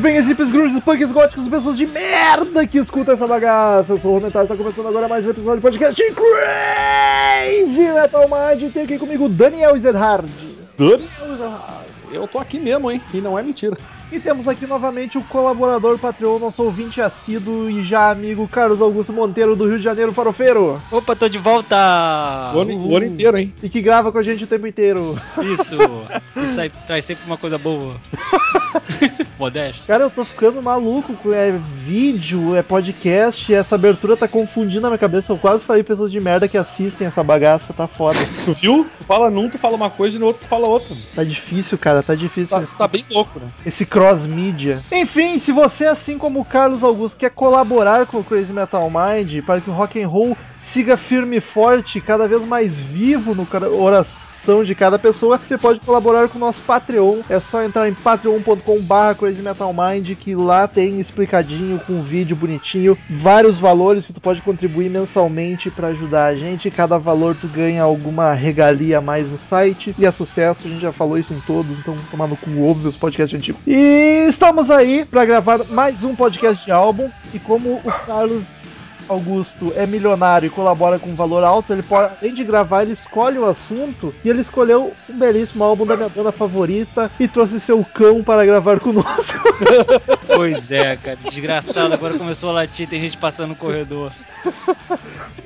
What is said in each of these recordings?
Headbangers, hippies, grunges, punks, góticos, pessoas de merda que escutam essa bagaça. Eu sou o Romentário, tá começando agora mais um episódio do podcast Crazy Metal Mind. E tem aqui comigo Daniel Ezerhard. Dani, eu tô aqui mesmo, hein? E não é mentira. E temos aqui novamente o colaborador Patreon, nosso ouvinte assíduo e já amigo Carlos Augusto Monteiro do Rio de Janeiro, farofeiro. Opa, tô de volta! O ano, o ano inteiro, hein? E que grava com a gente o tempo inteiro. Isso! Isso aí traz sempre uma coisa boa. Modesto. Cara, eu tô ficando maluco é vídeo, é podcast, e essa abertura tá confundindo a minha cabeça. Eu quase falei pessoas de merda que assistem essa bagaça, tá foda. Tu viu? Tu fala num, tu fala uma coisa e no outro tu fala outra. Tá difícil, cara, tá difícil. Tá, esse- tá bem louco, né? esse cross-mídia. Enfim, se você, assim como o Carlos Augusto, quer colaborar com o Crazy Metal Mind para que o rock and roll siga firme e forte, cada vez mais vivo no coração de cada pessoa, você pode colaborar com o nosso Patreon. É só entrar em patreon.com.br Crazy Metal Mind, que lá tem explicadinho com um vídeo bonitinho, vários valores que tu pode contribuir mensalmente para ajudar a gente. Cada valor tu ganha alguma regalia a mais no site e é sucesso. A gente já falou isso em todos, então no cu ouve meus podcasts antigos. E estamos aí para gravar mais um podcast de álbum e como o Carlos Augusto é milionário e colabora com um valor alto, ele pode, além de gravar, ele escolhe o assunto e ele escolheu um belíssimo álbum da minha banda favorita e trouxe seu cão para gravar conosco. Pois é, cara, desgraçado, agora começou a latir, tem gente passando no corredor.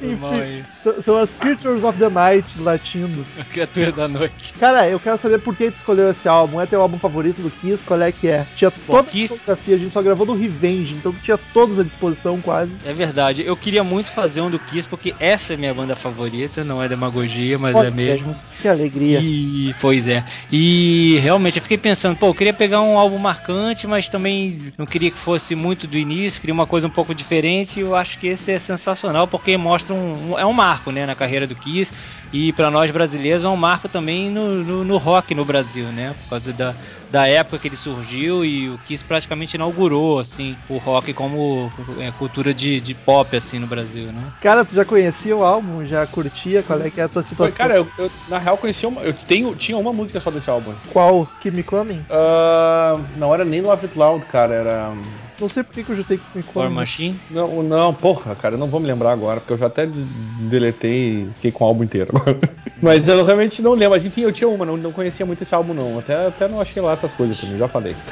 Foi mal aí. S- São as Creatures of the Night latindo. A criatura da noite. Cara, eu quero saber por que tu escolheu esse álbum. É teu álbum favorito do Kiss? Qual é que é? Tinha toda a Kiss- fotografia, a gente só gravou do Revenge, então tu tinha todos à disposição quase. É verdade, eu queria muito fazer um do Kiss, porque essa é minha banda favorita, não é demagogia, mas Olha, é mesmo. Que alegria. E, pois é. E realmente eu fiquei pensando, pô, eu queria pegar um álbum marcante, mas também não queria que fosse muito do início, queria uma coisa um pouco diferente. E eu acho que esse é sensacional porque mostra um, um- é um marco, né, na carreira do Kiss. E para nós brasileiros é um marco também no, no, no rock no Brasil, né, por causa da, da época que ele surgiu e o Kiss praticamente inaugurou assim o rock como é, cultura de, de pop assim no Brasil, né? Cara, tu já conhecia o álbum? Já curtia? Qual é que é a tua Foi, situação? cara, eu, eu, na real conheci uma. Eu tenho, tinha uma música só desse álbum. Qual? Keep Me Coming? Ah, não era nem Love It Loud, cara. Era. Não sei por que que eu jutei Me War. Machine. Não, não, porra, cara, eu não vou me lembrar agora, porque eu já até de- deletei e fiquei com o álbum inteiro agora. Mas eu realmente não lembro. Mas enfim, eu tinha uma, não, não conhecia muito esse álbum, não. Até, até não achei lá essas coisas também, já falei.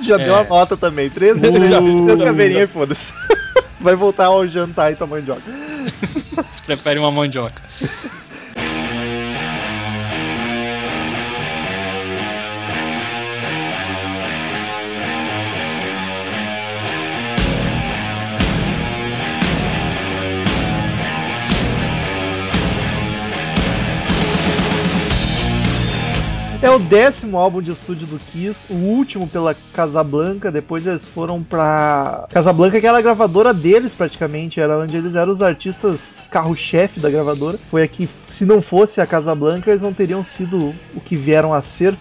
Já É. deu a nota também. Três, Já, três, já. três caveirinhas e foda-se. Vai voltar ao jantar e tua mandioca. Prefere uma mandioca. É o décimo álbum de estúdio do Kiss, o último pela Casablanca. Depois eles foram pra Casablanca, que era a gravadora deles praticamente, era onde eles eram os artistas carro-chefe da gravadora. Foi aqui, se não fosse a Casablanca, eles não teriam sido o que vieram a ser.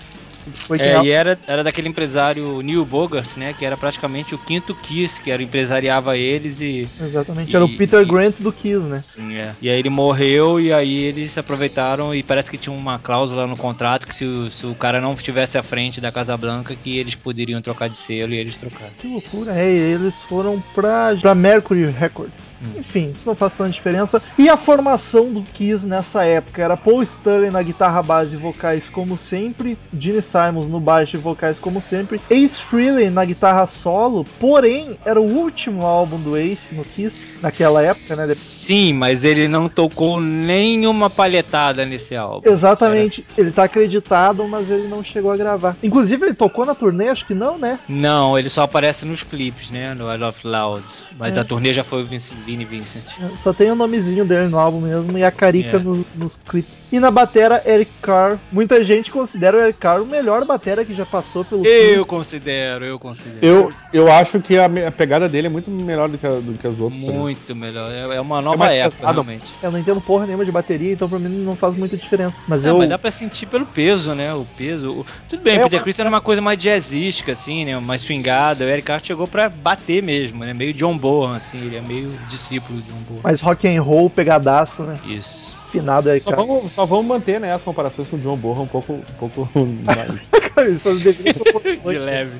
Foi É, e era, era daquele empresário Neil Bogart, né? Que era praticamente o quinto Kiss, que era empresariava eles e. Exatamente, era o E- Peter e- Grant do Kiss, né? é. E aí ele morreu e aí eles aproveitaram e parece que tinha uma cláusula no contrato que se o, se o cara não estivesse à frente da Casa Blanca que eles poderiam trocar de selo e eles trocaram. Que loucura, é, e eles foram pra, pra Mercury Records. Enfim, isso não faz tanta diferença. E a formação do Kiss nessa época era Paul Stanley na guitarra base e vocais como sempre, Gene Simons no baixo e vocais como sempre, Ace Frehley na guitarra solo, porém era o último álbum do Ace no Kiss naquela época, né? Sim, mas ele não tocou nenhuma palhetada nesse álbum. Exatamente, ele tá acreditado, mas ele não chegou a gravar. Inclusive ele tocou na turnê, acho que não, né? Não, ele só aparece nos clipes, né? No I Love Loud. Mas É. da turnê já foi o Vince, Vini Vincent. Só tem o nomezinho dele no álbum mesmo e a carica É. no- nos clipes. E na batera, Eric Carr. Muita gente considera o Eric Carr o melhor batera que já passou pelo Eu Kiss. considero, eu considero. Eu, eu acho que a, a pegada dele é muito melhor do que, a- do que as outras. também. Muito melhor. É é uma nova mais época, realmente. Eu não entendo porra nenhuma de bateria, então pra mim não faz muita diferença. Mas É, eu. mas dá pra sentir pelo peso, né? O peso. o- Tudo bem, É, o Peter Chris era uma coisa mais jazzística, assim, né? Mais swingada. O Eric Carr chegou pra bater mesmo, né? Meio John Bonham, assim. Ele é meio discípulo de Bonham. Mais rock and roll, pegadaço, né? Isso. Finado Eric Só Carr. vamos, só vamos manter né, as comparações com o John Borra um pouco, um pouco mais. Cara, isso deveria De leve.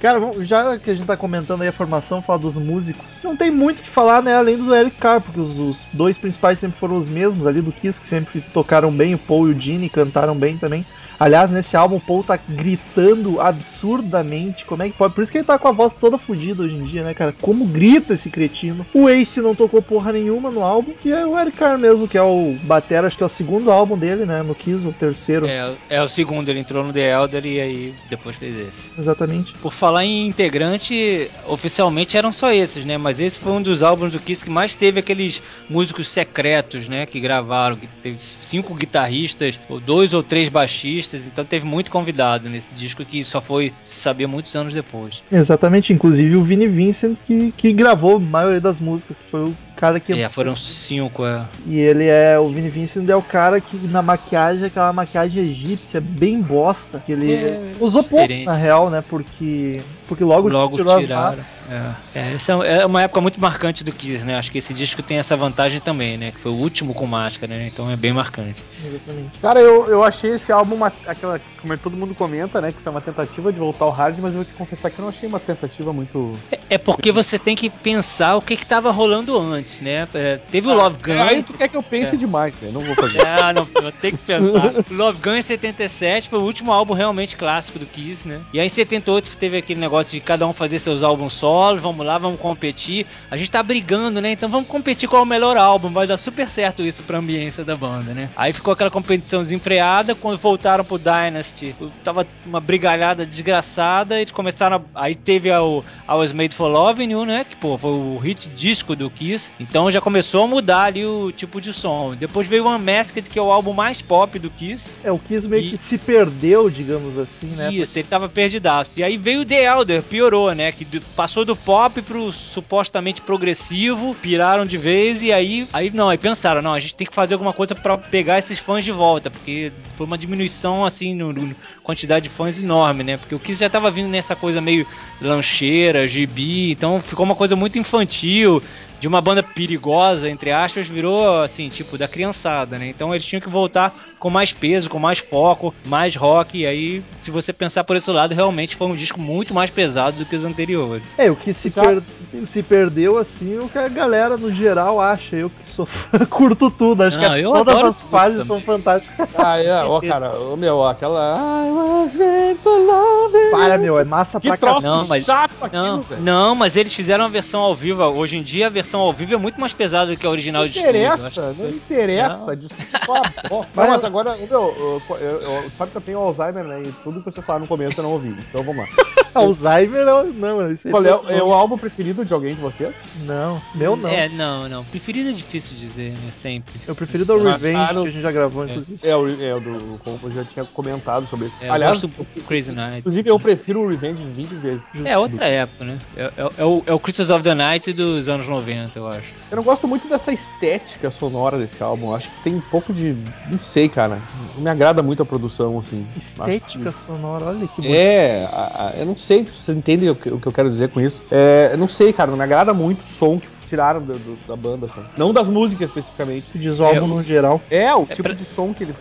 Cara, já que a gente tá comentando aí a formação, falar dos músicos, não tem muito o que falar, né, além do Eric Carr, porque os, os dois principais sempre foram os mesmos ali do Kiss, que sempre tocaram bem, o Paul e o Gene cantaram bem também. Aliás, nesse álbum o Paul tá gritando absurdamente, como é que pode? Por isso que ele tá com a voz toda fodida hoje em dia, né, cara? Como grita esse cretino. O Ace não tocou porra nenhuma no álbum, e é o Eric Carr mesmo, que é o batera, acho que é o segundo álbum dele, né, no Kiss, o terceiro, É, é o segundo, ele entrou no The Elder e aí depois fez esse. exatamente. Por falar em integrante, oficialmente eram só esses, né? Mas esse foi um dos álbuns do Kiss que mais teve aqueles músicos secretos, né? Que gravaram, que teve cinco guitarristas, ou dois ou três baixistas, então teve muito convidado nesse disco que só foi se saber muitos anos depois. Exatamente, inclusive o Vini Vincent que, que gravou a maioria das músicas, que foi o cara que. É, foram cinco, é. E ele é. O Vini Vincent é o cara que na maquiagem, aquela maquiagem egípcia, bem bosta, que ele É, usou pouco, na real, né? Porque. Porque logo, Logo tirou tiraram. É. É, essa é uma época muito marcante do Kiss, né? Acho que esse disco tem essa vantagem também, né? Que foi o último com máscara, né? Então é bem marcante. Exatamente. Cara, eu, eu achei esse álbum uma, aquela, como todo mundo comenta, né? Que foi uma tentativa de voltar ao hard, mas eu vou te confessar que eu não achei uma tentativa muito. É porque você tem que pensar o que que tava rolando antes, né? É, Teve o Love Gun. Aí tu quer que eu pense É. demais, velho. Não vou fazer. Ah, não, eu tenho que pensar. Love Gun em 77 foi o último álbum realmente clássico do Kiss, né? E aí em 78 teve aquele negócio de cada um fazer seus álbuns solos, vamos lá, vamos competir. A gente tá brigando, né? Então vamos competir qual é o melhor álbum. Vai dar super certo isso pra ambiência da banda, né? Aí ficou aquela competição desenfreada. Quando voltaram pro Dynasty, tava uma brigalhada desgraçada. Eles começaram. A... Aí teve a, I Was Made for Loving You, né? Que pô, foi o hit disco do Kiss. Então já começou a mudar ali o tipo de som. Depois veio o Unmasked, que é o álbum mais pop do Kiss. É, o Kiss meio E- que se perdeu, digamos assim, né? Isso, ele tava perdidaço. E aí veio o The Elder, piorou, né? Que passou do pop pro supostamente progressivo, piraram de vez e aí, aí não, aí pensaram, não, a gente tem que fazer alguma coisa pra pegar esses fãs de volta, porque foi uma diminuição assim no, no- quantidade de fãs enorme, né? Porque o Kiss já tava vindo nessa coisa meio lancheira, gibi, então ficou uma coisa muito infantil. De uma banda perigosa, entre aspas, virou assim, tipo, da criançada, né? Então eles tinham que voltar com mais peso, com mais foco, mais rock. E aí, se você pensar por esse lado, realmente foi um disco muito mais pesado do que os anteriores. É, o que se, per- se perdeu assim, o que a galera no geral acha. Eu que sou fã, curto tudo. Acho Não, que eu todas adoro as fases também. são fantásticas. Ah, é, ó, cara, ô, meu, aquela. I was made for loving. Para, meu, é massa Que pra troço caramba. Não, mas- chato aquilo, Não, velho. não, mas eles fizeram a versão ao vivo. Hoje em dia, a versão ao vivo é muito mais pesada do que a original Não de estúdio. Eu interessa, que- não interessa. Desculpa. Ó, Não, mas agora, meu, eu, eu, eu- sabe que eu tenho Alzheimer, né? E tudo que vocês falaram no começo eu não ouvi. Então vamos lá. Alzheimer não, não isso Qual é, tá- o- é o álbum preferido de alguém de vocês? Não, meu não. É, não, não. Preferido é difícil dizer, né? Sempre. Eu prefiro Mas, Revenge, ah, não- que a gente já gravou, É. inclusive. É o, é o do. Como eu já tinha comentado sobre isso. É, eu Aliás, gosto muito do Crazy Nights. inclusive eu prefiro o Revenge 20 vezes. É outra época, né? É, é- é o, é o of the Night dos anos 90, eu acho. Eu não gosto muito dessa estética sonora desse álbum. Acho que tem um pouco de. Não sei, cara. Não me agrada muito a produção, assim. Estética que- sonora, olha que bonito. É, a- a- eu não sei se vocês entendem o que, o que eu quero dizer com isso. É, eu não sei, cara, não me agrada muito o som que tiraram do- do- da banda, assim. Não das músicas especificamente. Diz o álbum É, no geral. É, o É tipo pra- de som que ele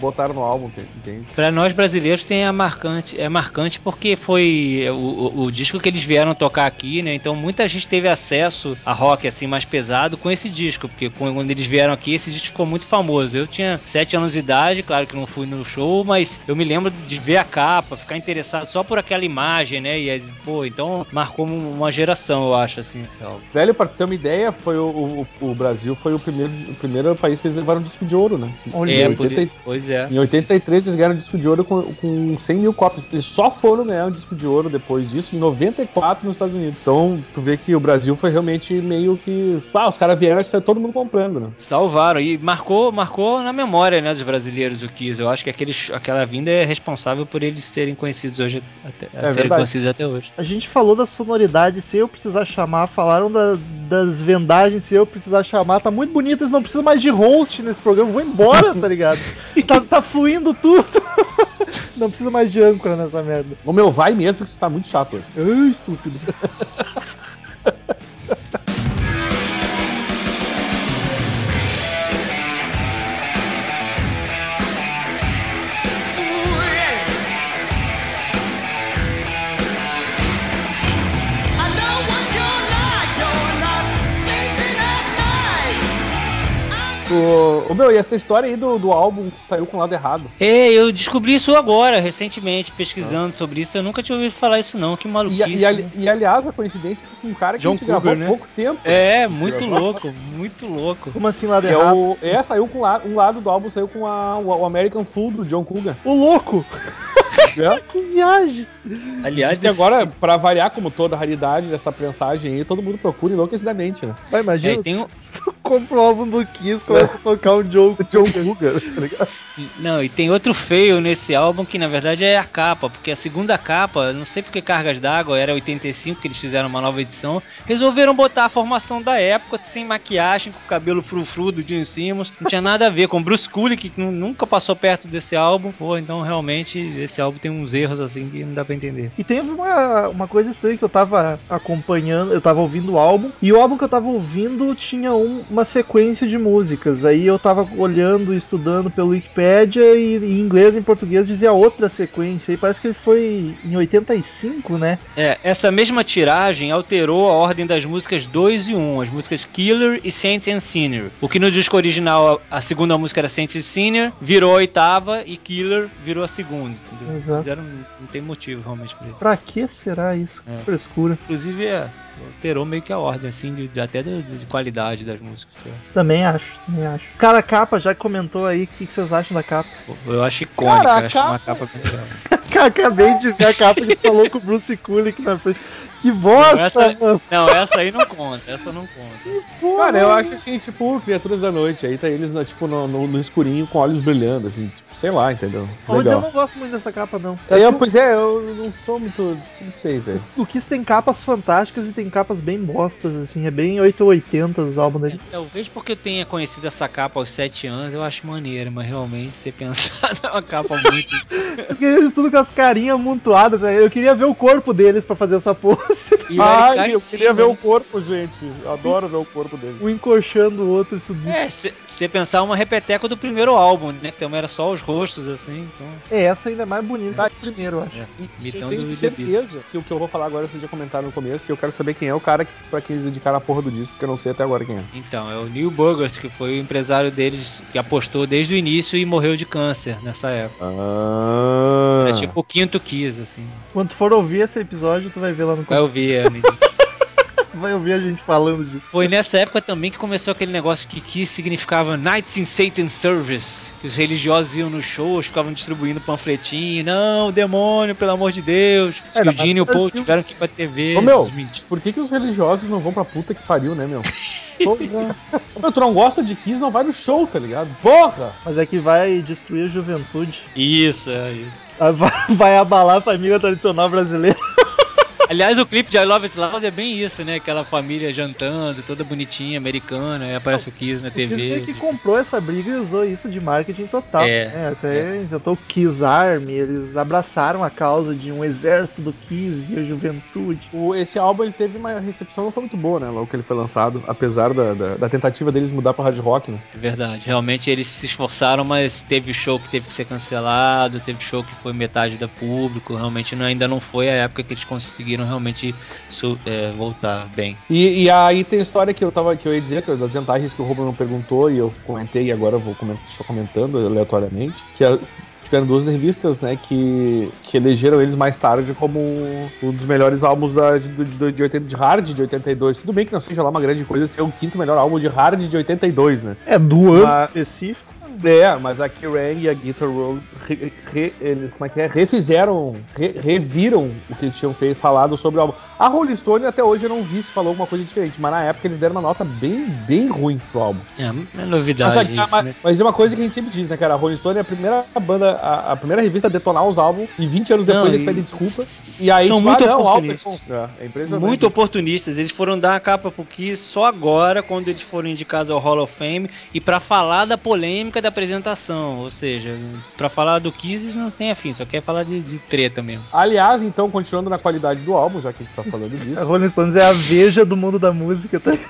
botaram no álbum, entende? Pra nós brasileiros tem a marcante, é marcante porque foi o, o, o disco que eles vieram tocar aqui, né? Então muita gente teve acesso a rock assim mais pesado com esse disco, porque quando eles vieram aqui esse disco ficou muito famoso. Eu tinha 7 anos de idade, claro que não fui no show, mas eu me lembro de ver a capa, ficar interessado só por aquela imagem, né? E as, pô, então marcou uma geração, eu acho assim, esse álbum. Velho, pra ter uma ideia, foi o, o, o Brasil foi o primeiro, o primeiro país que eles levaram um disco de ouro, né? Olha, É, em por- 80 pois é. Em 83 eles ganharam um disco de ouro com, com 100 mil cópias. Eles só foram ganhar um disco de ouro depois disso, em 94 nos Estados Unidos. Então, tu vê que o Brasil foi realmente meio que. Ah, os caras vieram e saiu todo mundo comprando, né? Salvaram e marcou, marcou na memória, né, dos brasileiros o Kiss. Eu acho que aqueles, aquela vinda é responsável por eles serem conhecidos hoje, até, É serem verdade. conhecidos até hoje. A gente falou da sonoridade, se eu precisar chamar, falaram da- das vendagens, se eu precisar chamar, tá muito bonito, eles não precisam mais de host nesse programa, vou embora, tá ligado? tá, tá fluindo tudo. não precisa mais de âncora nessa merda. O meu vai mesmo, que isso tá muito chato hoje. Ai, estúpido. O, o meu, e essa história aí do, do álbum que saiu com o lado errado. É, eu descobri isso agora, recentemente, pesquisando sobre isso. Eu nunca tinha ouvido falar isso não, que E, maluquice. e, ali- e, aliás, a coincidência é com um cara que John a gente gravou Cougar, há né? pouco tempo. É, muito louco, muito louco. Como assim lado é, errado? o, é, saiu com la- um lado do álbum, saiu com a- o, o American Fool do John Cougar. O louco! É. Que viagem! Aliás, que agora, pra variar como toda a raridade dessa prensagem aí, todo mundo procura enlouquecidamente, né? Vai, é, imagina, tem um, compra o álbum do Kiss, começa a tocar um Joe John Cougar, tá ligado? Não, e tem outro feio nesse álbum que na verdade é a capa, porque a segunda capa, não sei porque Cargas d'Água, era 85 que eles fizeram uma nova edição, resolveram botar a formação da época, sem maquiagem, com o cabelo frufru do Gene Simmons, não tinha nada a ver com Bruce Kulick, que nu- nunca passou perto desse álbum, pô, então realmente esse álbum tem uns erros assim que não dá pra entender. E teve uma, uma coisa estranha que eu tava acompanhando, eu tava ouvindo o álbum, e o álbum que eu tava ouvindo tinha um- uma sequência de músicas. Aí eu tava olhando e estudando pelo Wikipedia e em inglês e em português dizia outra sequência. E parece que ele foi em 85, né? É, essa mesma tiragem alterou a ordem das músicas 2 e 1, as músicas Killer e Saint and Sinner. O que no disco original a segunda música era Saint and Sinner, virou a oitava e Killer virou a segunda. Entendeu? Exato. Fizeram, não tem motivo realmente pra isso. Pra que será isso? É. Que frescura. Inclusive, é, alterou meio que a ordem, assim, de, de- até de, de qualidade das músicas. lá. Também acho, também acho. Cara, a capa já comentou aí o que, que vocês acham da capa. Eu acho icônica, Cara, acho uma capa bem legal. Acabei de ver a capa que falou com o Bruce Kulick na frente. Que bosta, essa- mano. Não, essa aí não conta, essa não conta. Cara, eu acho assim, tipo, Criaturas da Noite. Aí tá eles, né, tipo, no, no- no escurinho com olhos brilhando, assim, tipo, sei lá, entendeu? Onde eu Legal. não gosto muito dessa capa, não. É, eu, pois é, eu não sou muito. Não sei, velho. O Kiss tem capas fantásticas e tem capas bem bostas, assim, é bem 880 os álbuns dele. É, Talvez porque eu tenha conhecido essa capa aos 7 anos, eu acho maneiro, mas realmente, se você pensar, é uma capa muito. Porque eles tudo com as carinhas amontoadas, né? Eu queria ver o corpo deles pra fazer essa pose. E Ai, em eu cima, queria ver né? o corpo, gente. Eu adoro ver o corpo dele. Um encoxando o outro e subindo. É, se você pensar uma repeteca do primeiro álbum, né? Que também era só os rostos, assim, então. É, essa ainda é mais bonita que o primeiro, eu acho. E, e eu tenho certeza que o que eu vou falar agora vocês já comentaram no começo, e eu quero saber quem é o cara que, pra quem eles indicaram a porra do disco, porque eu não sei até agora quem é. Então, é o Neil Burgers, que foi o empresário deles, que apostou desde o início e morreu de câncer nessa época. Ah. É tipo o quinto Kiss, assim. Quando for ouvir esse episódio, tu vai ver lá no Vai ouvir, é, Vai ouvir a gente falando disso. Foi nessa época também que começou aquele negócio que Kiss significava Nights in Satan's Service. Que os religiosos iam nos shows, ficavam distribuindo panfletinho. Não, demônio, pelo amor de Deus. É, que o Gene e o Paul filme. tiveram que ir pra TV. Ô, meu. desmentir. Por que, que os religiosos não vão pra puta que pariu, né, meu? Meu, tu não gosta de Kiss, não vai no show, tá ligado? Porra! Mas é que vai destruir a juventude. Isso, é isso. Ah, Vai, vai abalar a família tradicional brasileira. Aliás, o clipe de I Love It Loud é bem isso, né? Aquela família jantando, toda bonitinha, americana, aí aparece o Kiss na TV. que comprou essa briga e usou isso de marketing total. É, né? Até inventou o Kiss Army, eles abraçaram a causa de um exército do Kiss e a juventude. O- esse álbum ele teve uma recepção não foi muito boa, né? Logo que ele foi lançado, apesar da, da, da tentativa deles mudar pra hard rock, né? É verdade, realmente eles se esforçaram, mas teve show que teve que ser cancelado, teve show que foi metade da público, realmente não- ainda não foi a época que eles conseguiram realmente su- é, voltar bem. E, e aí tem a história que eu tava que eu ia dizer, que é das vantagens que o não perguntou e eu comentei e agora eu vou comentar, deixar comentando aleatoriamente, que a- tiveram duas revistas, né, que, que elegeram eles mais tarde como um dos melhores álbuns da, de, de, de, 80 de hard de 82. Tudo bem que não seja lá uma grande coisa ser o quinto melhor álbum de hard de 82, né? É, do ano Mas- específico. É, mas a Kerrang e a Guitar Road re- re- eles como é que é? refizeram, re- reviram o que eles tinham feito, falado sobre o álbum. A Rolling Stone até hoje eu não vi se falou alguma coisa diferente, mas na época eles deram uma nota bem, bem ruim pro álbum. É, é Mas, novidade aqui- isso, mas- né? mas é uma coisa que a gente sempre diz, né, cara? A Rolling Stone é a primeira banda, a, a primeira revista a detonar os álbuns e 20 anos depois Não, eles pedem desculpa. E aí, São tipo, muito ah, álbum é oportunistas. É, é. Muito oportunistas, eles foram dar a capa pro Kiss só agora, quando eles foram indicados ao Hall of Fame, e pra falar da polêmica da apresentação, ou seja, pra falar do Kiss eles não tem afim, só quer falar de, de treta mesmo. Aliás, então, continuando na qualidade do álbum, já que a gente tá falando A disso, Rolling Stones é a veja do mundo da música, tá?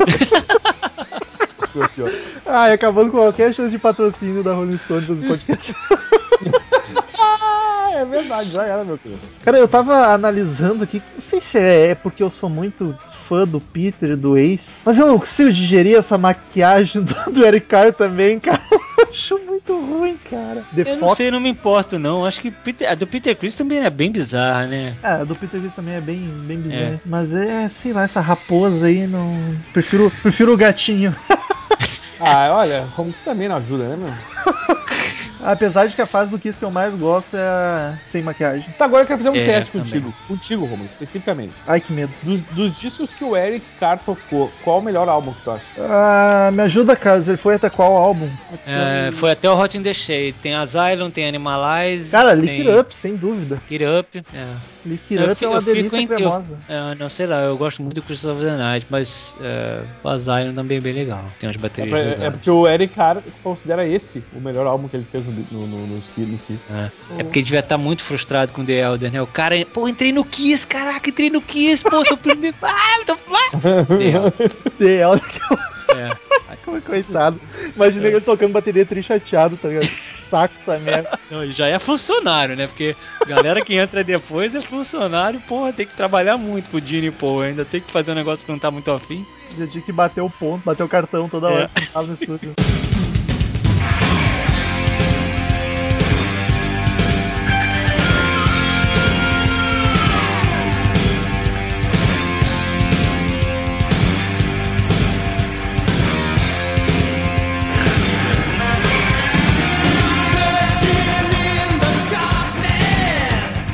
Ah, e acabando com qualquer chance de patrocínio da Rolling Stone pros podcasts. Ah, é verdade, já era, meu querido. Cara, eu tava analisando aqui, não sei se é, é porque eu sou muito fã do Peter e do Ace, mas eu não consigo digerir essa maquiagem do, do Eric Carr também, cara. Eu acho muito ruim, cara. The Eu não Fox. sei, não me importo não, acho que Peter- a do Peter Chris também é bem bizarra, né? Ah, a do Peter Chris também é bem, bem bizarro. Mas é, sei lá, essa raposa aí não. Prefiro, prefiro o gatinho. Ah, olha, como que também não ajuda, né, meu? Apesar de que a fase do Kiss que eu mais gosto é a sem maquiagem. Tá, agora eu quero fazer um É, teste também. contigo. Contigo, Romulo, especificamente. Ai, que medo. Dos, dos discos que o Eric Carr tocou, qual o melhor álbum que tu acha? Ah, me ajuda, Carlos. Ele foi até qual álbum? É, foi até o Hot in the Shade, tem Asylum, tem Animalize, Cara, tem Lick It Up, sem dúvida. Lick It Up, é. Lick It Eu Up fi- é uma fico delícia em- eu- cremosa. É, não sei lá, eu gosto muito do Crystal of the Night, mas é, o Asylum também é bem legal. Tem umas É, baterias pra- é legais. porque o Eric Carr considera esse o melhor álbum que ele fez no, no, no, no, no Kiss. É. É porque ele devia estar muito frustrado com o The Elder, né? O cara, pô, entrei no Kiss, caraca, entrei no Kiss, pô, sou primeiro. Ah, tô... ah! The Elder, The Elder, é. como é coitado. Imaginei ele tocando bateria tri chateado, tá ligado? Saco essa merda. Não, ele já é funcionário, né? Porque galera que entra depois é funcionário, porra, tem que trabalhar muito pro Gene Paul, ainda tem que fazer um negócio que não tá muito afim. Já tinha que bater o ponto, bater o cartão toda hora que tava no estúdio.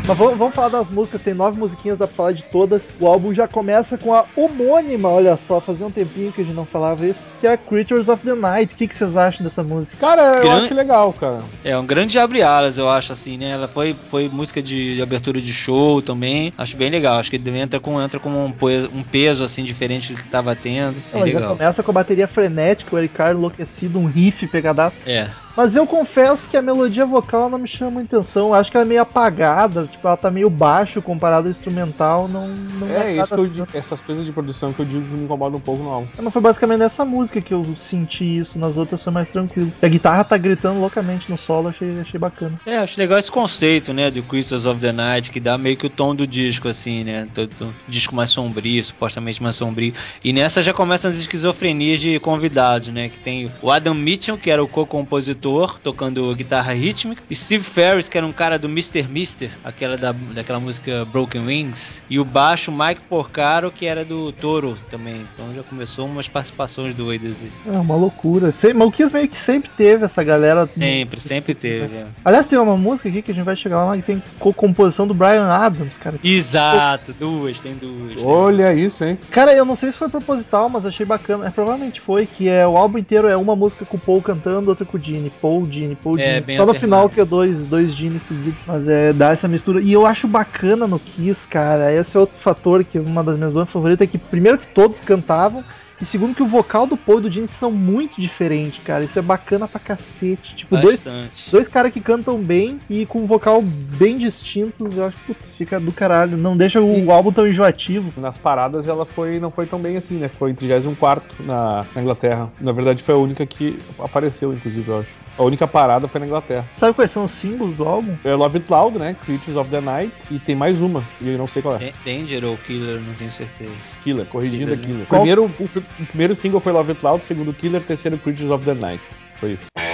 Mas vamos, vamos falar das músicas, tem nove musiquinhas, dá pra falar de todas. O álbum já começa com a homônima, olha só, fazia um tempinho que a gente não falava isso, que é a Creatures of the Night. O que, que vocês acham dessa música? Cara, eu Gran- acho legal, cara. É um grande abre-alas, eu acho, assim, né? Ela foi, foi música de, de abertura de show também. Acho bem legal. Acho que entra com, entra com um, um peso, assim, diferente do que tava tendo. Ela já legal. começa com a bateria frenética, o Eric Carr enlouquecido, um riff pegadaço. É. Mas eu confesso que a melodia vocal não me chama muita atenção. Eu acho que ela é meio apagada, tipo, ela tá meio baixo comparado ao instrumental. Não, não É isso que eu digo, essas coisas de produção que eu digo que me incomodam um pouco no álbum. Não foi basicamente nessa música que eu senti isso, nas outras foi mais tranquilo. E a guitarra tá gritando loucamente no solo, achei, achei bacana. É, acho legal esse conceito, né, do Crystals of the Night, que dá meio que o tom do disco, assim, né, do, do disco mais sombrio, supostamente mais sombrio. E nessa já começam as esquizofrenias de convidados, né, que tem o Adam Mitchell, que era o co-compositor, tocando guitarra rítmica, Steve Ferris, que era um cara do Mr. Mister, aquela da, daquela música Broken Wings, e o baixo Mike Porcaro, que era do Toro também. Então já começou umas participações doidas. É uma loucura. Sem- Mas o Kiss meio que sempre teve essa galera. Sempre, sempre teve. é. Aliás, tem uma música aqui que a gente vai chegar lá que tem co-composição do Brian Adams, cara. Exato, duas, tem duas. tem Olha isso, hein? Cara, eu não sei se foi proposital, mas achei bacana. É, provavelmente foi, que é o álbum inteiro é uma música com o Paul cantando, outra com o Gene. Gene, Paul, Gene, Paul, É, Gene. bem Só no final que é dois, dois Gene seguidos. Mas é, dá essa mistura. E eu acho bacana no Kiss, cara. Esse é outro fator que é uma das minhas bandas favoritas, é que primeiro que todos cantavam, e segundo que o vocal do Paul e do Gene são muito diferentes, cara. Isso é bacana pra cacete. Tipo, dois Bastante. Dois caras que cantam bem e com um vocal bem distintos, eu acho que fica do caralho. Não deixa o E- álbum tão enjoativo. Nas paradas ela foi, não foi tão bem assim, né? Ficou em 34 na, na Inglaterra. Na verdade foi a única que apareceu, inclusive, eu acho. A única parada foi na Inglaterra. Sabe quais são os símbolos do álbum? É Love It Loud, né? Creatures of the Night. E tem mais uma, e eu não sei qual é. Dan- Danger ou Killer, não tenho certeza. Killer, corrigindo a Killer, né? Killer. Primeiro, o, o primeiro single foi Love It Loud, segundo Killer, terceiro Creatures of the Night. Foi isso.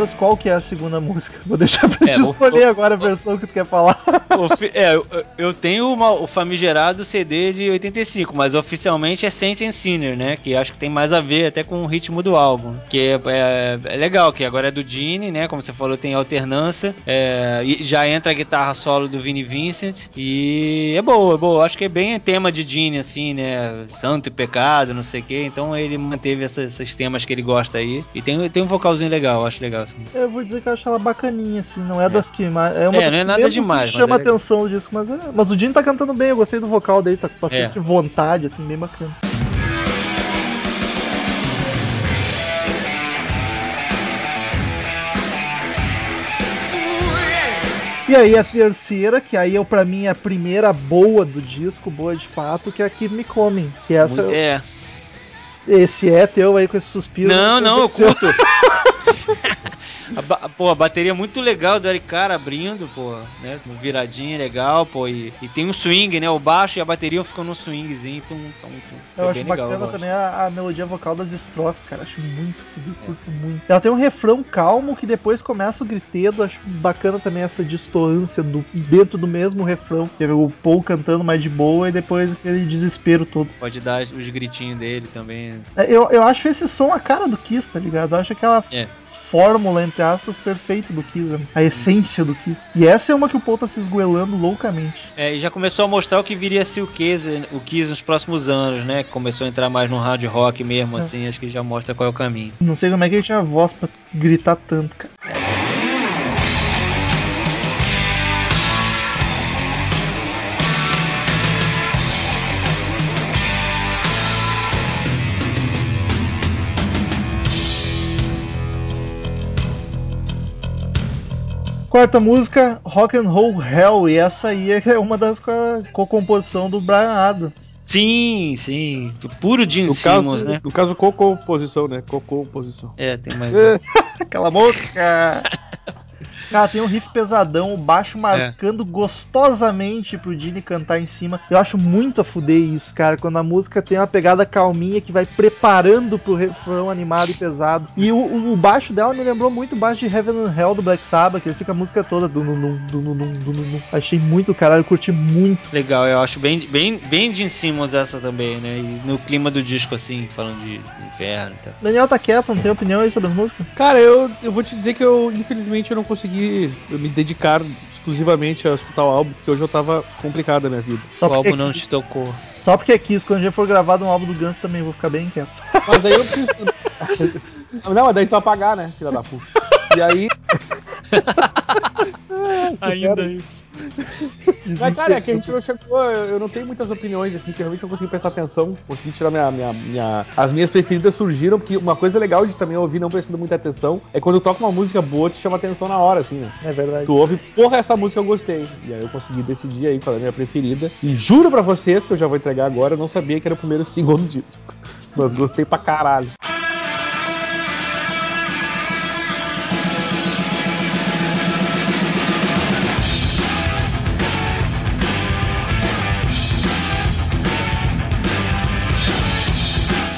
Carlos, qual que é a segunda música? Vou deixar pra É, te escolher vou- agora a versão que tu quer falar. Ofi- é, eu, eu tenho uma- o famigerado CD de 85, mas oficialmente é Saint and Sinner, né? Que acho que tem mais a ver até com o ritmo do álbum. Que é, é- é legal, que agora é do Gene, né? Como você falou, tem alternância. é, e já entra a guitarra solo do Vinnie Vincent. E é boa, é boa. Acho que é bem tema de Gene, assim, né? Santo e pecado, não sei o quê. Então ele manteve essa- esses temas que ele gosta aí. E tem, tem um vocalzinho legal, acho legal música. Eu vou dizer que eu acho ela bacaninha, assim. Não é, das que. É uma É, das não é que nada demais, mas chama é legal. atenção disso, mas, é- mas o Dino tá cantando bem. Eu gostei do vocal dele, tá com bastante É. vontade, assim, bem bacana. E aí a terceira, que aí é pra mim a primeira boa do disco, boa de fato, que é a Keep Me Coming. Que essa, é. esse é teu aí com esse suspiro. Não, não, eu curto. A, pô, a bateria é muito legal do Eric Cara abrindo, pô, né? Com viradinha legal, pô. E, e tem um swing, né? O baixo e a bateria ficam num swingzinho. Tum, tum, tum. Eu É acho legal, bacana eu também a, a melodia vocal das estrofes, cara. Acho muito foda, curto muito. Ela tem um refrão calmo que depois começa o gritedo. Acho bacana também essa distância do, dentro do mesmo refrão. Que é o Paul cantando mais de boa e depois aquele desespero todo. Pode dar os gritinhos dele também. É, Eu, eu acho esse som a cara do Kiss, tá ligado? Eu acho aquela É. fórmula, entre aspas, perfeita do Kiss. né? A essência do Kiss. E essa é uma que o Paul tá se esgoelando loucamente. É, e já começou a mostrar o que viria a ser o Kiss, o Kiss nos próximos anos, né? Que começou a entrar mais no hard rock mesmo, É. assim. Acho que já mostra qual é o caminho. Não sei como é que ele tinha voz pra gritar tanto, cara. Quarta música, Rock and Roll Hell, e essa aí é uma das co-composição do Brian Adams. Sim, sim. Puro Gene No Simmons, caso, né? no caso, co-composição, né? Co-composição. É, tem mais. É. Aquela música. Cara, tem um riff pesadão, o baixo marcando gostosamente pro Dini cantar em cima. Eu acho muito a fuder isso, cara. Quando a música tem uma pegada calminha que vai preparando pro refrão animado e pesado. E o, o- o baixo dela me lembrou muito o baixo de Heaven and Hell do Black Sabbath, que ele fica a música toda. Dum, dum, dum, dum, dum, dum, dum, dum. Achei muito caralho, curti muito. Legal, eu acho bem, bem, bem Gene Simmons essa também, né? E no clima do disco, assim, falando de inferno e tal. Daniel tá quieto, não tem opinião aí sobre as músicas? Cara, eu, eu vou te dizer que eu, infelizmente, eu não consegui me dedicar exclusivamente a escutar o álbum, porque hoje eu tava complicado a minha vida. Só o porque, álbum não Kiss. te tocou. Só porque Kiss, quando já for gravado um álbum do Guns também vou ficar bem quieto. Mas aí eu preciso. não, mas daí tu vai pagar, né, filha da puta. E aí. Ainda isso. Mas, cara, é que a gente não chegou. Eu não tenho muitas opiniões, assim, que realmente não consegui prestar atenção. Consegui tirar minha, minha, minha- As minhas preferidas surgiram, porque uma coisa legal de também ouvir não prestando muita atenção é quando toca uma música boa, te chama atenção na hora, assim, né? É verdade. Tu ouve, porra, essa música eu gostei. E aí eu consegui decidir aí qual é a minha preferida. E juro pra vocês que eu já vou entregar agora, eu não sabia que era o primeiro single do disco. Mas gostei pra caralho.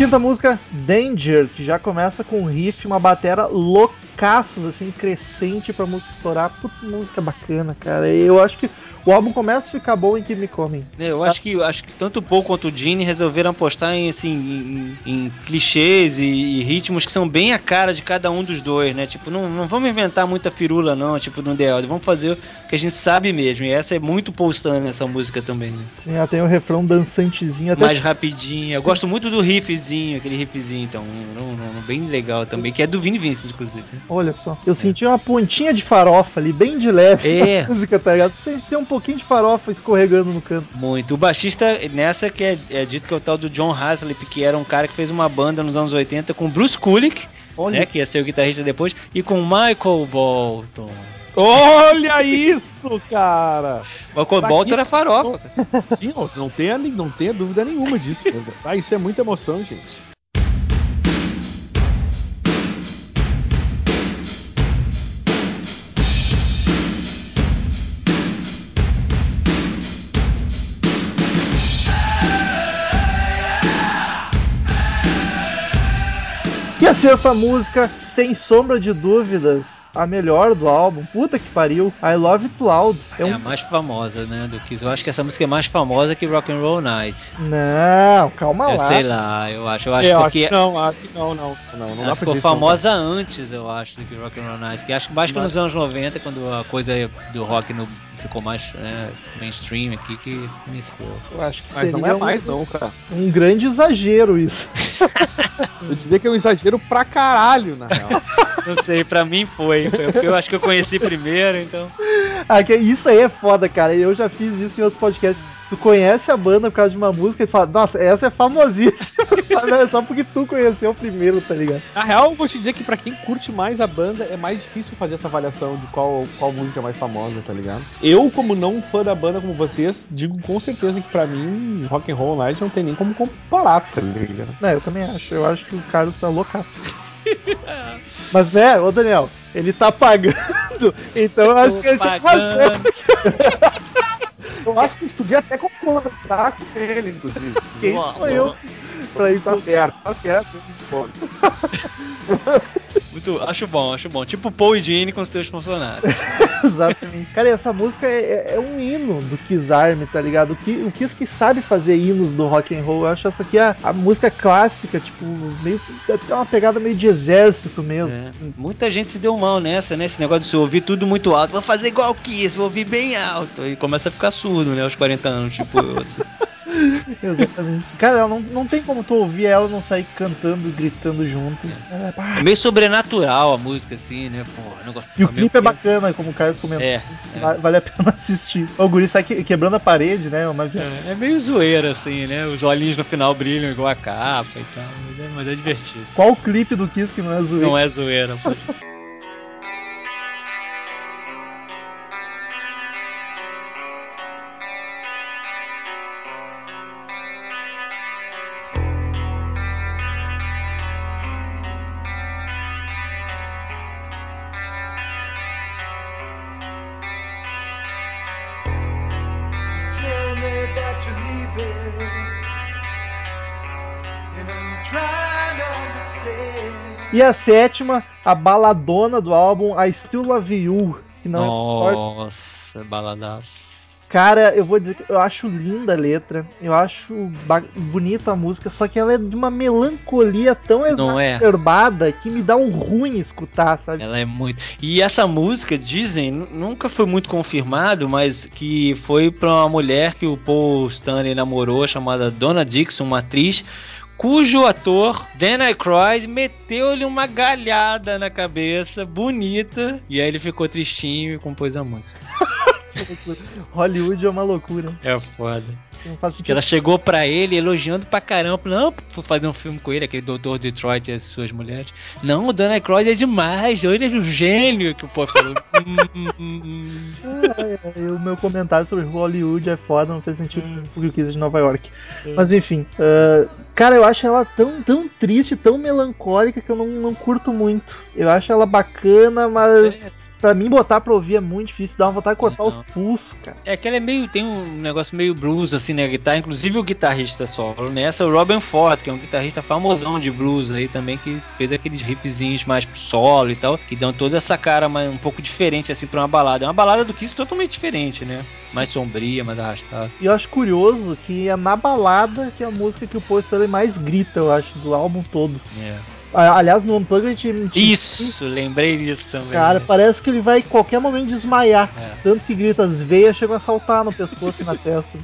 Quinta música, Danger, que já começa com um riff, uma batera loucaços, assim, crescente pra música estourar. Puta música bacana, cara. E eu acho que o álbum começa a ficar bom em Keep Me Coming. É, Eu acho que, acho que tanto o Paul quanto o Gene resolveram apostar em, assim, em, em clichês e, e ritmos que são bem a cara de cada um dos dois, né? Tipo, não, não vamos inventar muita firula, não, tipo, no The Elder. Vamos fazer o que a gente sabe mesmo. E essa é muito Paul Stanley, essa música também. Né? Sim, ela tem o refrão dançantezinho, até Mais rapidinha. Eu gosto muito do riffzinho, aquele riffzinho, então, um, um- um bem legal também, que é do Vini Vincent, inclusive. Olha só, eu senti uma pontinha de farofa ali, bem de leve É. na música, tá ligado? Você tem um pouquinho de farofa escorregando no canto. Muito. O baixista, nessa que é, é dito que é o tal do John Haslip, que era um cara que fez uma banda nos anos 80 com Bruce Kulick, Olha, né, que ia ser o guitarrista depois, e com Michael Bolton. Olha isso, cara! Michael Pra Bolton era farofa. Sim, ó, não tenha, não tenha dúvida nenhuma disso. Ah, isso é muita emoção, gente. E a sexta música, sem sombra de dúvidas, a melhor do álbum. Puta que pariu. I Love It Loud. É É um... a mais famosa, né, do Kiss. Eu acho que essa música é mais famosa que Rock and Roll Night. Não, calma Eu lá. sei lá, eu acho. Eu acho É, eu porque acho que não, acho que não, não. Não, não ela dá pra ficou dizer isso, não, famosa antes, eu acho, do que Rock and Roll Night. Que acho que mais que nos anos 90, quando a coisa do rock no, ficou mais é, mainstream aqui, que iniciou. Eu acho que Mas não seria é mais, um, não, cara. um grande exagero isso. Eu diria que é um exagero pra caralho, na real. Não sei, pra mim foi. Eu acho que eu conheci primeiro, então. Ah, que isso aí é foda, cara. Eu já fiz isso em outros podcasts. Tu conhece a banda por causa de uma música e tu fala, nossa, essa é famosíssima. Não, é só porque tu conheceu primeiro, tá ligado? Na real, eu vou te dizer que pra quem curte mais a banda, é mais difícil fazer essa avaliação de qual, qual música é mais famosa, tá ligado? Eu, como não fã da banda como vocês, digo com certeza que pra mim, Rock and Roll Night não tem nem como comparar, tá ligado? Não, eu também acho. Eu acho que o Carlos tá loucaço. Mas, né, ô Daniel, ele tá pagando, então eu acho que ele tem razão. Eu acho que podia até concordar com ele, inclusive. Quem sou eu pra ir Tá certo, tá certo. Muito, acho bom, acho bom. Tipo Paul e Gene com seus funcionários. Exatamente. Cara, e essa música é, é um hino do Kiss Army, tá ligado? O, o Kiss que sabe fazer hinos do rock and roll. Eu acho essa aqui a, a música clássica, tipo, meio até uma pegada meio de exército mesmo. É. assim. Muita gente se deu mal nessa, né? Esse negócio de se ouvir tudo muito alto. Vou fazer igual o Kiss, vou ouvir bem alto. E começa a ficar surdo, né? Aos 40 anos, tipo eu. assim. Exatamente. Cara, não, não tem como tu ouvir ela não sair cantando, gritando junto. É. É meio sobrenatural a música, assim, né? Pô, negócio E o clipe é bacana, como o Caio comentou. É, Va- Vale a pena assistir. O guri sai que- quebrando a parede, né? Uma é, é meio zoeira, assim, né? Os olhinhos no final brilham igual a capa e tal. Mas é, mas é divertido. Qual o clipe do Kiss que não é zoeiro? Não é zoeira, pô. E a sétima, a baladona do álbum I Still Love You, que não é Discord. Nossa, baladaço. Cara, eu vou dizer que eu acho linda a letra, eu acho bonita a música, só que ela é de uma melancolia tão é? exacerbada que me dá um ruim escutar, sabe? Ela é muito. E essa música, dizem, nu- nunca foi muito confirmado, mas que foi pra uma mulher que o Paul Stanley namorou, chamada Donna Dixon, uma atriz, cujo ator, Dan Aykroyd, meteu-lhe uma galhada na cabeça, bonita, e aí ele ficou tristinho e compôs a música. Hollywood é uma loucura. É foda. Não faz Que sentido. ela chegou pra ele elogiando pra caramba. Não, vou fazer um filme com ele, aquele doutor Detroit e as suas mulheres. Não, o Dan Aykroyd é demais, ele é um gênio, que o povo falou. Hum, hum, hum, hum. É, é, o meu comentário sobre Hollywood é foda, não fez sentido porque eu quis de Nova York. Mas enfim, ah, cara, eu acho ela tão, tão triste, tão melancólica que eu não, não curto muito. Eu acho ela bacana, mas pra mim botar pra ouvir é muito difícil, dá uma vontade de cortar Não. os pulsos, cara. É que ela é meio. tem um negócio meio blues assim na guitarra, inclusive o guitarrista solo nessa, é o Robin Ford, que é um guitarrista famosão de blues aí também, que fez aqueles riffzinhos mais pro solo e tal, que dão toda essa cara um pouco diferente assim pra uma balada. É uma balada do Kiss totalmente diferente, né? Mais sombria, mais arrastada. E eu acho curioso que é na balada que é a música que o Paul Stanley mais grita, eu acho, do álbum todo. É. Aliás, no Unplugged... a gente- Isso, lembrei disso também. Cara, né? parece que ele vai em qualquer momento desmaiar. É. Tanto que grita, as veias chegam a saltar no pescoço e na testa.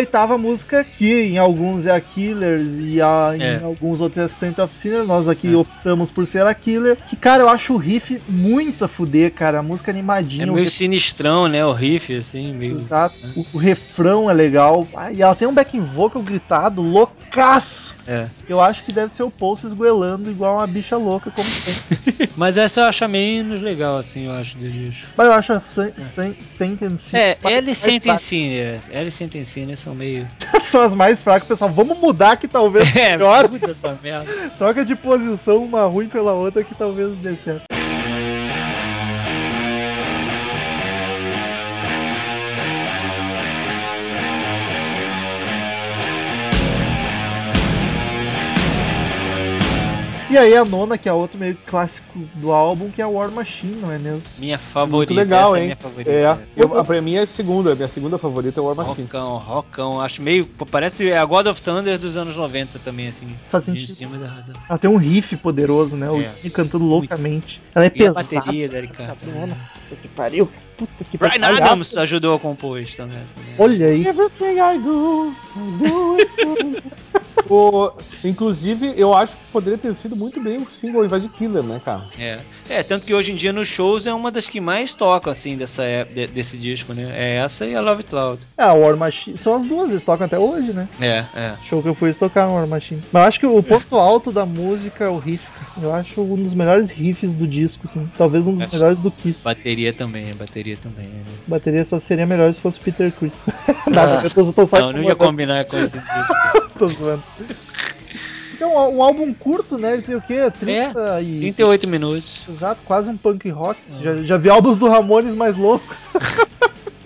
Oitava música, que em alguns é a Killers e a- em É. alguns outros é Saint of Sinner, nós aqui É. optamos por ser a Killer. Que, cara, eu acho o riff muito a fuder, cara. A música animadinha. É meio riff- sinistrão, né? O riff, assim, meio. Exato. O, o refrão é legal. Ah, e ela tem um backing vocal gritado, loucaço. É. Eu acho que deve ser o Paul se esgoelando igual uma bicha louca, como tem. Mas essa eu acho menos legal, assim, eu acho, do disco. Mas eu acho a San- San- Sentence. É, mais- ela e mais Sentenciner. E Sentenciner são meio. São as mais fracas, pessoal. Vamos mudar que talvez É, melhor. muda essa merda. Troca de posição uma ruim pela outra que talvez dê certo. E aí a nona, que é outro meio clássico do álbum, que é a War Machine, não é mesmo? Minha favorita. Muito legal, essa é hein? minha favorita. É, eu, a, pra mim é a segunda, minha segunda favorita é o War Machine. Rockão, rockão. Acho meio. Parece a God of Thunder dos anos 90 também, assim. Faz De sentido. cima da razão. Ela tem um riff poderoso, né? O É. Jimmy cantando loucamente. Ela é E a pesada. bateria da Erika. Cabrona. Puta que pariu. Puta que Brian pariu. Adams ajudou a compor isso também. Olha aí. Everything I do, I do it. O- inclusive, eu acho que poderia ter sido muito bem o single Invade Killer, né, cara? É. é, tanto que hoje em dia nos shows é uma das que mais tocam, assim, dessa, é- de- desse disco, né? É essa e a Love It Loud. É, a War Machine. São as duas, eles tocam até hoje, né? É, é. Show que eu fui, tocaram War Machine. Mas eu acho que o ponto alto da música é o riff. Eu acho um dos melhores riffs do disco, assim. Talvez um dos Acho- melhores do Kiss. Bateria também, bateria também. Né? Bateria só seria melhor se fosse Peter Chris. Nada, eu tô, tô só Não, não ia combinar com esse disco. tô zoando. Então, um um álbum curto, né? Ele tem o quê? 30 e. 38 minutos. Exato, quase um punk rock. Já, já vi álbuns do Ramones mais loucos.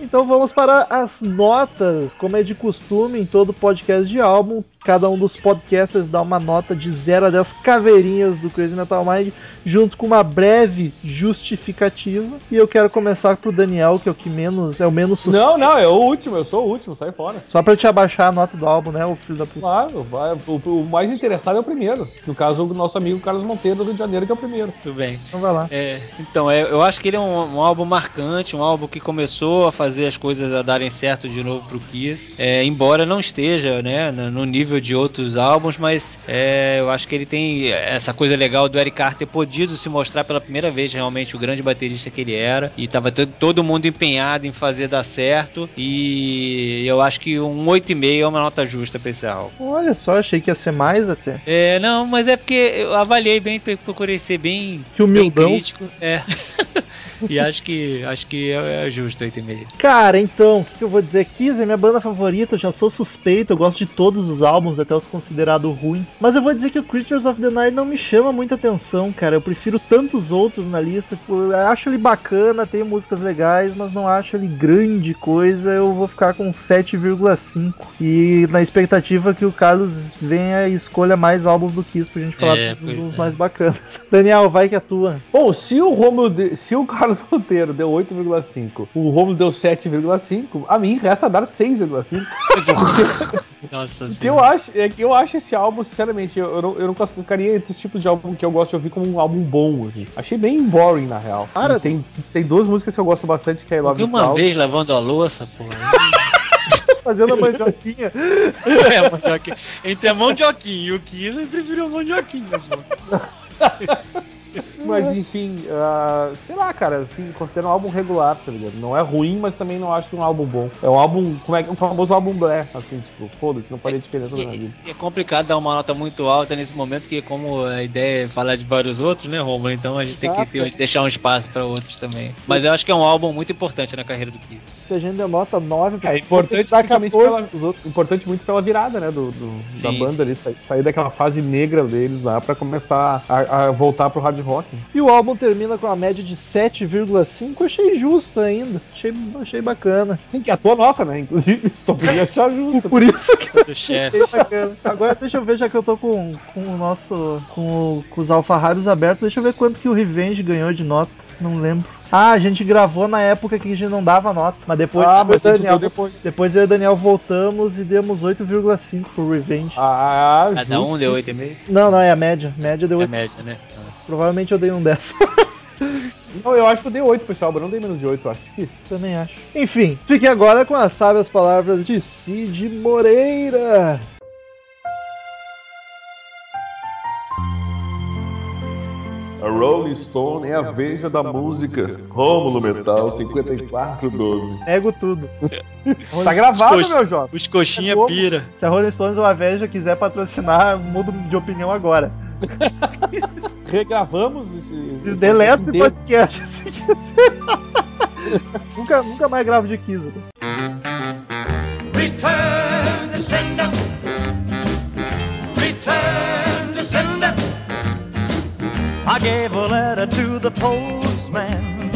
então vamos para as notas. Como é de costume em todo podcast de álbum, cada um dos podcasters dá uma nota de 0 a 10 caveirinhas do Crazy Metal Mind, junto com uma breve justificativa. E eu quero começar pro Daniel, que é o que menos é o menos suspeito. Não, não, é o último, eu sou o último, sai fora. Só pra te abaixar a nota do álbum, né, o filho da puta. Claro, vai, o, o mais interessado é o primeiro. No caso, o nosso amigo Carlos Monteiro do Rio de Janeiro, que é o primeiro. Tudo bem. Então vai lá. É, então, é, eu acho que ele é um, um álbum marcante, um álbum que começou a fazer as coisas a darem certo de novo pro Kiss. É, embora não esteja né, no nível de outros álbuns, mas é, eu acho que ele tem essa coisa legal do Eric Carter ter podido se mostrar pela primeira vez realmente o grande baterista que ele era. E tava to- todo mundo empenhado em fazer dar certo. E eu acho que um 8,5 é uma nota justa pra esse álbum. Olha só, achei que ia ser mais até. É, não, mas é porque eu avaliei bem, procurei ser bem, Que humildão. bem crítico. É. e acho que acho que é, é justo 8,5. Cara, então, o que, que eu vou dizer? Kiss é minha banda favorita, eu já sou suspeito, eu gosto de todos os álbuns, até os considerados ruins. Mas eu vou dizer que o Creatures of the Night não me chama muita atenção, cara. Eu prefiro tantos outros na lista. Tipo, eu acho ele bacana, tem músicas legais, mas não acho ele grande coisa. Eu vou ficar com 7,5. E na expectativa que o Carlos venha e escolha mais álbuns do Kiss pra gente falar É, dos, dos é. mais bacanas. Daniel, vai que é tua. Bom, se o Romulo, de- se o Carlos Monteiro deu 8,5, o Romulo deu 7,5, a mim resta dar 6,5. Nossa O que eu acho é que eu acho esse álbum, sinceramente, eu, eu não, eu não classificaria entre os tipos de álbum que eu gosto de ouvir como um álbum bom, assim. Achei bem boring, na real. Para. E tem, tem duas músicas que eu gosto bastante, que é I Love uma vez lavando a louça, porra. Fazendo a mandioquinha. é, mandioquinha. Entre a mandioquinha e o Kiss, eu prefiro a mandioquinha, pô. Mas enfim, ah, sei lá, cara, assim, considero um álbum regular, tá ligado? Não é ruim, mas também não acho um álbum bom. É um álbum, como é que um famoso álbum blé, assim, tipo, foda-se, não faria diferença na minha vida. E é complicado dar uma nota muito alta nesse momento, porque como a ideia é falar de vários outros, né, Romulo? Então a gente tem que Exato. ter- deixar um espaço pra outros também. Mas eu acho que é um álbum muito importante na carreira do Kiss. Se a gente deu nota 9 É importante principalmente 14 pela- outros. Importante muito pela virada, né, do, do- da Sim, banda sim. ali, sair, sair daquela fase negra deles lá pra começar a, a voltar pro hard rock. E o álbum termina com a média de 7,5. Eu Achei justo ainda. Achei, achei bacana. Sim, que é a tua nota, né, inclusive, só podia achar justo. Por isso que eu achei bacana. Agora deixa eu ver, já que eu tô com, com o nosso. Com, o- com os alfarrábios abertos, deixa eu ver quanto que o Revenge ganhou de nota. Não lembro. Ah, a gente gravou na época que a gente não dava nota. Mas depois, Ah, mas a Daniel, depois. depois eu e o Daniel voltamos e demos 8,5 pro Revenge. Ah, Cada um deu justíssimo. 8,5. Não, não, é a média. Média deu É 8. média, né? Provavelmente eu dei um 10. Não, eu acho que eu dei 8 pro esse álbum, eu não dei menos de 8, eu acho difícil. Também acho. Enfim, fique agora com as sábias palavras de Cid Moreira. A Rolling Stone é a veja da música. Rômulo Metal 5412. Nego tudo. Tá gravado, meu jovem. Os coxinha É pira. Se a Rolling Stones ou a Veja quiser patrocinar, mudo de opinião agora. Regravamos esse. esse- Deleta esse podcast se quiser. nunca, nunca mais gravo de Kiss. Return to sender. Return to sender. I gave a letter to the postman.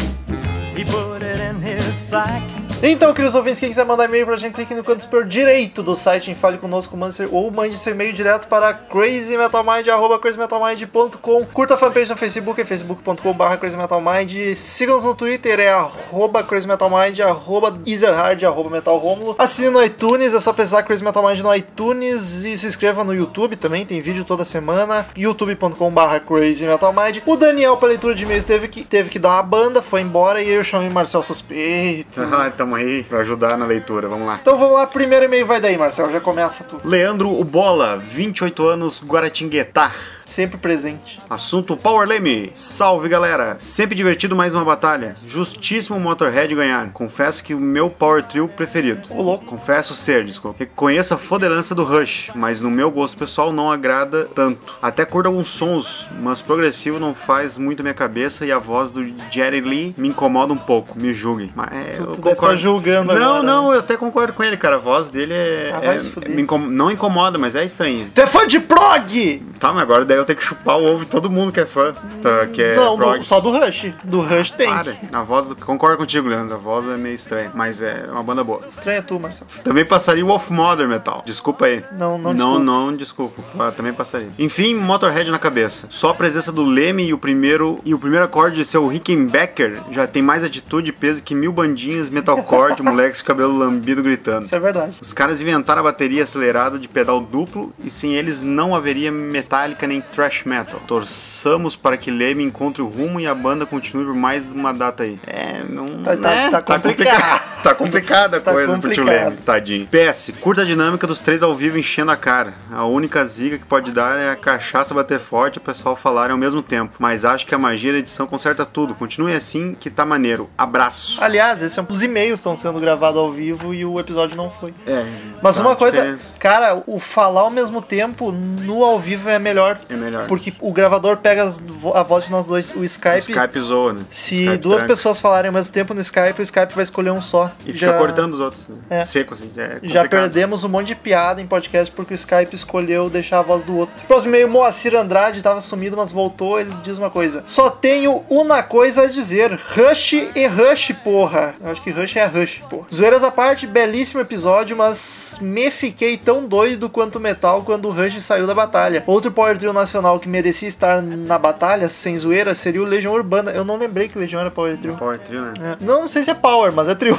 He put it in his sack. Então, queridos ouvintes, quem quiser mandar e-mail pra gente, clique no canto superior direito do site em Fale Conosco, ou mande seu e-mail direto para crazymetalmind, crazymetalmind.com. Curta a fanpage no Facebook, é facebook.com.br crazymetalmind. Siga-nos no Twitter, é arroba crazymetalmind, arroba easerhard, arroba metalromulo. Assine no iTunes, é só pesquisar Crazy Metal Mind no iTunes e se inscreva no YouTube também, tem vídeo toda semana, youtube.com.br crazymetalmind. O Daniel, pra leitura de e-mails, teve que, teve que dar uma banda, foi embora e eu chamei Marcel Suspeito. Ah, tamo aí pra ajudar na leitura, vamos lá. Então vamos lá, primeiro e-mail vai daí, Marcelo, já começa tu. Leandro Ubola, 28 anos, Guaratinguetá. Sempre presente. Assunto Power Leme. Salve galera! Sempre divertido mais uma batalha. Justíssimo Motorhead ganhar. Confesso que o meu Power Trio preferido. Ô, louco. Confesso ser, desculpa. Reconheço a foderança do Rush, mas no meu gosto pessoal não agrada tanto. Até curto alguns sons, mas progressivo não faz muito minha cabeça e a voz do Jerry Lee me incomoda um pouco. Me julguem. Mas é, Tu, eu tu deve estar concordo. julgando Não, agora. não, eu até concordo com ele, cara. A voz dele é. Ah, vai é- se fuder. me incom- não incomoda, mas é estranha. Tu é fã de prog? Tá, mas agora daí eu tenho que chupar o ovo de todo mundo que é fã. tá, que é não, do- só do Rush. Do Rush tem. Para. A voz do... Concordo contigo, Leandro. A voz é meio estranha, mas é uma banda boa. Estranha tu, Marcelo. Também passaria o Wolf Mother Metal. Desculpa aí. Não, não, Não, desculpa. não, desculpa. Ah, também passaria. Enfim, Motorhead na cabeça. Só a presença do Leme e o primeiro e o primeiro acorde de seu Rickenbacker já tem mais atitude e peso que mil bandinhas metalcore de moleques de cabelo lambido gritando. Isso é verdade. Os caras inventaram a bateria acelerada de pedal duplo e sem eles não haveria metálica nem thrash metal. Torçamos para que Leme encontre o rumo e a banda continue por mais uma data aí. É, não. Tá- tá- né? tá complicado. Tá complicada a Tá coisa pro tio complicado. Leme, tadinho. PS, curta a dinâmica dos três ao vivo enchendo a cara. A única ziga que pode dar é a cachaça bater forte e o pessoal falarem ao mesmo tempo. Mas acho que a magia da edição conserta tudo. Continue assim que tá maneiro. Abraço. Aliás, esses são os e-mails estão sendo gravados ao vivo e o episódio não foi. É, Mas tá uma coisa, diferença. cara, o falar ao mesmo tempo no ao vivo é melhor. É melhor. Porque o gravador pega as a voz de nós dois, o O Skype. Skype zoa, né? Se Skype duas tranca. pessoas falarem ao mesmo tempo no Skype, o Skype vai escolher um só. E fica cortando os outros. né? É. Seco, assim. É Já perdemos um monte de piada em podcast porque o Skype escolheu deixar a voz do outro. Próximo meio, Moacir Andrade tava sumido, mas voltou. Ele diz uma coisa: Só tenho uma coisa a dizer: Rush e Rush, porra. Eu acho que Rush é Rush, porra. Zoeiras à parte, belíssimo episódio, mas me fiquei tão doido quanto metal quando o Rush saiu da batalha. Outro Power Trio nacional que merecia estar na batalha, sem zoeira, seria o Legião Urbana. Eu não lembrei que Legião era Power Trio. Power Trio, né? É. Não, não sei se é Power, mas é trio.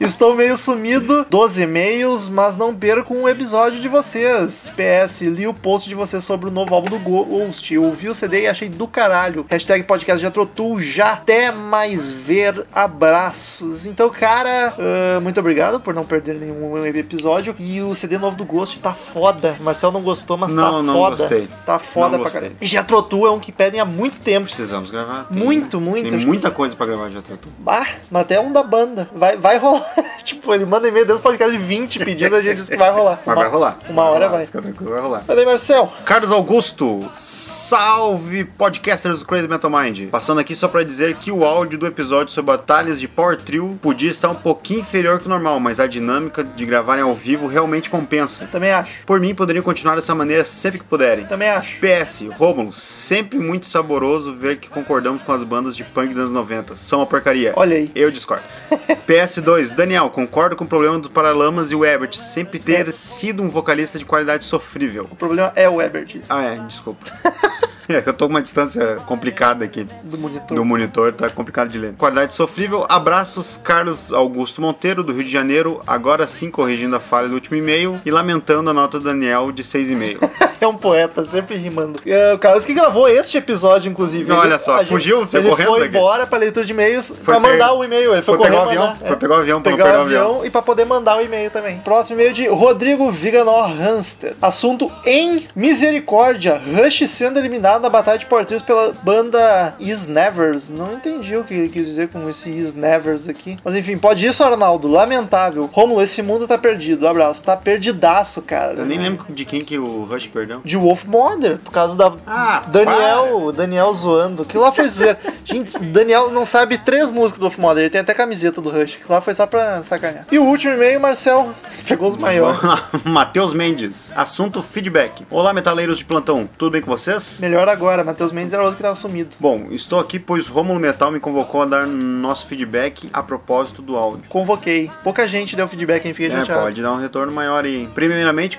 Estou meio sumido, 12 e-mails, mas não perco um episódio de vocês. PS, li o post de vocês sobre o novo álbum do Ghost. Eu ouvi o CD e achei do caralho. Hashtag podcast já trotou já. Até mais ver. Abraços. Então, cara, ah, muito obrigado por não perder nenhum episódio. E o CD novo do Ghost tá foda. Marcel não gostou, mas tá Não, não foda. gostei. Tá foda Não pra caralho. E já trotou é um que pedem há muito tempo. Precisamos gravar. Tem- Muito, muito. Tem muita coisa pra gravar já, Tutu. Bah, mas até um da banda. Vai, vai rolar. tipo, ele manda e-mail desde o podcast de 20 pedindo, a gente diz que vai rolar. Mas Uma- vai rolar. Uma hora rolar, vai. Fica tranquilo, vai rolar. Mas aí, Marcel, Carlos Augusto, salve podcasters do Crazy Metal Mind. Passando aqui só pra dizer que o áudio do episódio sobre batalhas de Power Trio podia estar um pouquinho inferior que o normal, mas a dinâmica de gravarem ao vivo realmente compensa. também acho. Por mim, poderiam continuar dessa maneira sempre que puderem. Também acho. PS, Rômulo, sempre muito saboroso ver que concordamos com as bandas de punk dos anos 90. São uma porcaria. Olha aí. Eu discordo. PS2, Daniel, concordo com o problema do Paralamas e o Ebert sempre ter É. sido um vocalista de qualidade sofrível. O problema é o Ebert Ah, é, desculpa. É, eu tô com uma distância complicada aqui do monitor. do monitor, tá complicado de ler. Qualidade sofrível, abraços Carlos Augusto Monteiro, do Rio de Janeiro, agora sim corrigindo a falha do último e-mail e lamentando a nota do Daniel de 6,5. é um poeta, sempre rimando. É, o Carlos que gravou este episódio, inclusive. Olha só, a gente- fugiu, Ele correndo foi daqui. embora pra leitura de e-mails Foi pra mandar o e-mail. Ele foi, Foi correr pegar o avião, é. foi pegar o avião pra não pegar pegar o o avião. avião e pra poder mandar o e-mail também. Próximo e-mail de Rodrigo Viganor Hanster. Assunto em misericórdia. Rush sendo eliminado na batalha de português pela banda Is Nevers. Não entendi o que ele quis dizer com esse Is Nevers aqui. Mas enfim, pode isso, Arnaldo. Lamentável. Romulo, esse mundo tá perdido. Abraço. Tá perdidaço, cara. Eu nem lembro de quem que o Rush perdeu. De Wolf Mother, por causa da Ah, Daniel, o Daniel zoando. Que lá foi zoeira. Gente, Daniel não sabe três músicas do Wolf Mother, ele tem até camiseta do Rush. Que lá foi só pra sacanear. E o último e-mail, Marcel, pegou os maiores. Matheus Mendes, assunto feedback. Olá, metaleiros de plantão, tudo bem com vocês? Melhor agora, Matheus Mendes era outro que tava sumido. Bom, estou aqui pois Rômulo Metal me convocou a dar nosso feedback a propósito do áudio. Convoquei. Pouca gente deu feedback, hein? Fiquei É, chateado. pode dar um retorno maior aí. Primeiramente,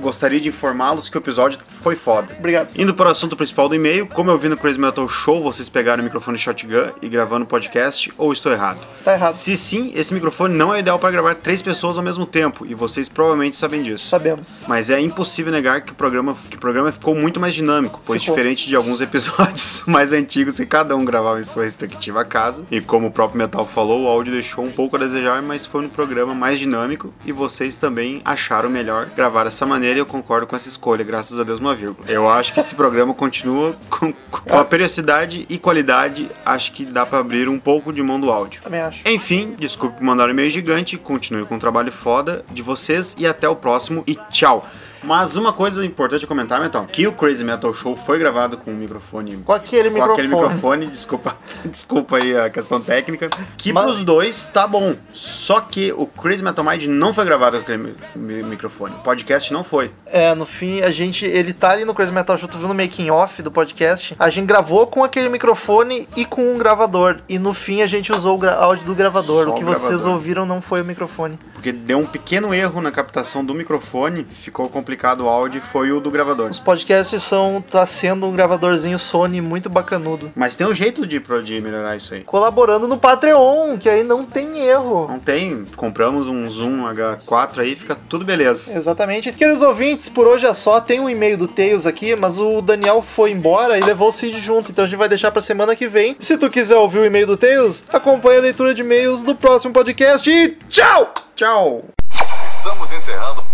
gostaria de informá-los que o episódio foi foda. Obrigado. Indo para o assunto principal do e-mail, como eu vi no Crazy Metal Show, vocês pegaram o microfone shotgun e gravando podcast, ou estou errado? Você tá errado. Se sim, esse microfone não é ideal para gravar três pessoas ao mesmo tempo, e vocês provavelmente sabem disso. Sabemos. Mas é impossível negar que o programa, que o programa ficou muito mais dinâmico, pois Ficou. Diferente de alguns episódios mais antigos que cada um gravava em sua respectiva casa, e como o próprio Metal falou, o áudio deixou um pouco a desejar, mas foi um programa mais dinâmico e vocês também acharam melhor gravar dessa maneira e eu concordo com essa escolha, graças a Deus uma vírgula. Eu acho que esse programa continua com, com a periodicidade e qualidade, acho que dá pra abrir um pouco de mão do áudio. Também acho. Enfim, desculpe mandar um e-mail gigante, continue com o trabalho foda de vocês e até o próximo e tchau. Mas uma coisa importante a comentar, Metal, que o Crazy Metal Show foi gravado com um microfone Com aquele com microfone. aquele microfone, desculpa, desculpa aí a questão técnica, que Mas- pros dois tá bom. Só que o Crazy Metal Mind não foi gravado com aquele mi- mi- microfone. O podcast não foi. É, no fim, a gente. Ele tá ali no Crazy Metal Show, tu viu no making off do podcast. A gente gravou com aquele microfone e com um gravador. E no fim a gente usou o áudio do gravador. Só o o que vocês gravador. ouviram não foi o microfone. Porque deu um pequeno erro na captação do microfone, ficou complicado o áudio foi o do gravador. Os podcasts são. tá sendo um gravadorzinho Sony muito bacanudo. Mas tem um jeito de, de melhorar isso aí. Colaborando no Patreon, que aí não tem erro. Não tem, compramos um Zoom H4 aí, fica tudo beleza. Exatamente. Queridos ouvintes, por hoje é só. Tem um e-mail do Tails aqui, mas o Daniel foi embora e levou o Cid junto. Então a gente vai deixar pra semana que vem. Se tu quiser ouvir o e-mail do Tails, acompanhe a leitura de e-mails do próximo podcast. E tchau! Tchau! Estamos encerrando.